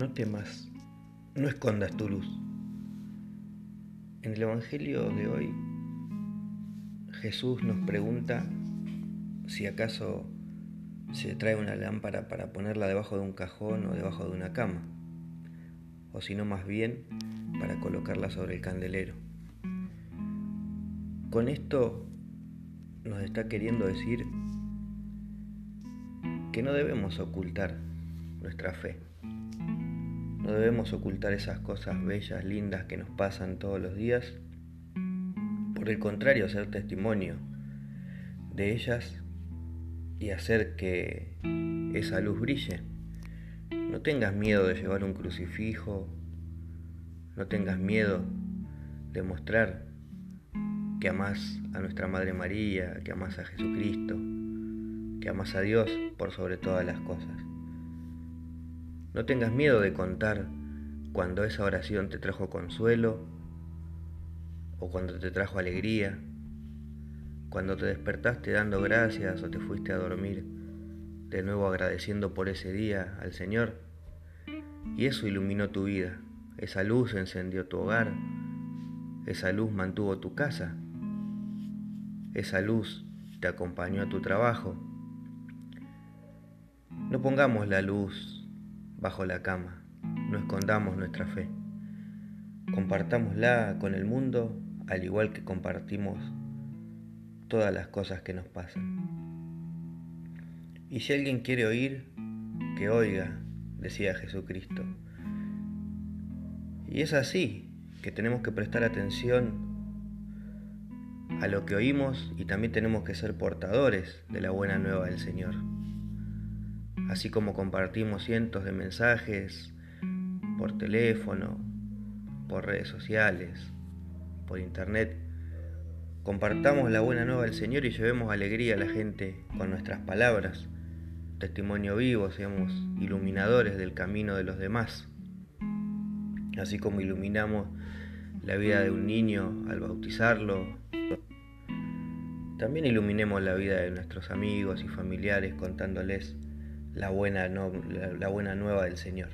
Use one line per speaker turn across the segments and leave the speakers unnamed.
No temas, no escondas tu luz. En el Evangelio de hoy, Jesús nos pregunta si acaso se trae una lámpara para ponerla debajo de un cajón o debajo de una cama, o si no más bien para colocarla sobre el candelero. Con esto nos está queriendo decir que no debemos ocultar nuestra fe. Debemos ocultar esas cosas bellas, lindas que nos pasan todos los días. Por el contrario, ser testimonio de ellas y hacer que esa luz brille. No tengas miedo de llevar un crucifijo, no tengas miedo de mostrar que amas a nuestra Madre María, que amas a Jesucristo, que amas a Dios por sobre todas las cosas. No tengas miedo de contar cuando esa oración te trajo consuelo o cuando te trajo alegría, cuando te despertaste dando gracias o te fuiste a dormir de nuevo agradeciendo por ese día al Señor. Y eso iluminó tu vida, esa luz encendió tu hogar, esa luz mantuvo tu casa, esa luz te acompañó a tu trabajo, no pongamos la luz bajo la cama, no escondamos nuestra fe. Compartámosla con el mundo al igual que compartimos todas las cosas que nos pasan. Y si alguien quiere oír, que oiga, decía Jesucristo. Y es así que tenemos que prestar atención a lo que oímos y también tenemos que ser portadores de la buena nueva del Señor así como compartimos cientos de mensajes por teléfono, por redes sociales, por internet. Compartamos la buena nueva del Señor y llevemos alegría a la gente con nuestras palabras, testimonio vivo, seamos iluminadores del camino de los demás. Así como iluminamos la vida de un niño al bautizarlo, también iluminemos la vida de nuestros amigos y familiares contándoles la buena, la buena nueva del Señor.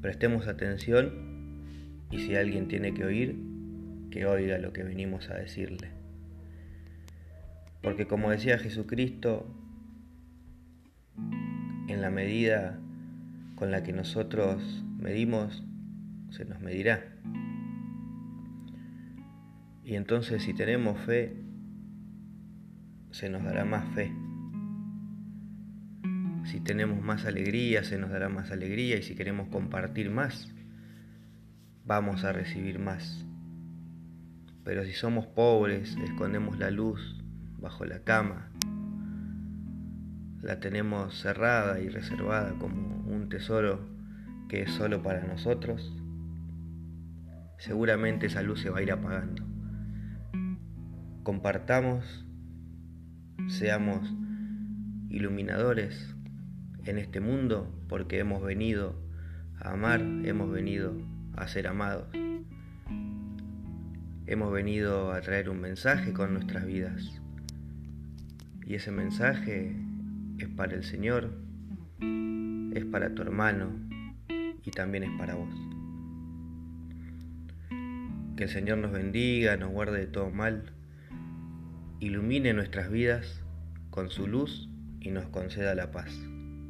Prestemos atención y si alguien tiene que oír, que oiga lo que venimos a decirle. Porque como decía Jesucristo, en la medida con la que nosotros medimos, se nos medirá. Y entonces si tenemos fe, se nos dará más fe. Si tenemos más alegría, se nos dará más alegría y si queremos compartir más, vamos a recibir más. Pero si somos pobres, escondemos la luz bajo la cama, la tenemos cerrada y reservada como un tesoro que es solo para nosotros, seguramente esa luz se va a ir apagando. Compartamos, seamos iluminadores en este mundo porque hemos venido a amar, hemos venido a ser amados. Hemos venido a traer un mensaje con nuestras vidas. Y ese mensaje es para el Señor, es para tu hermano y también es para vos. Que el Señor nos bendiga, nos guarde de todo mal, ilumine nuestras vidas con su luz y nos conceda la paz.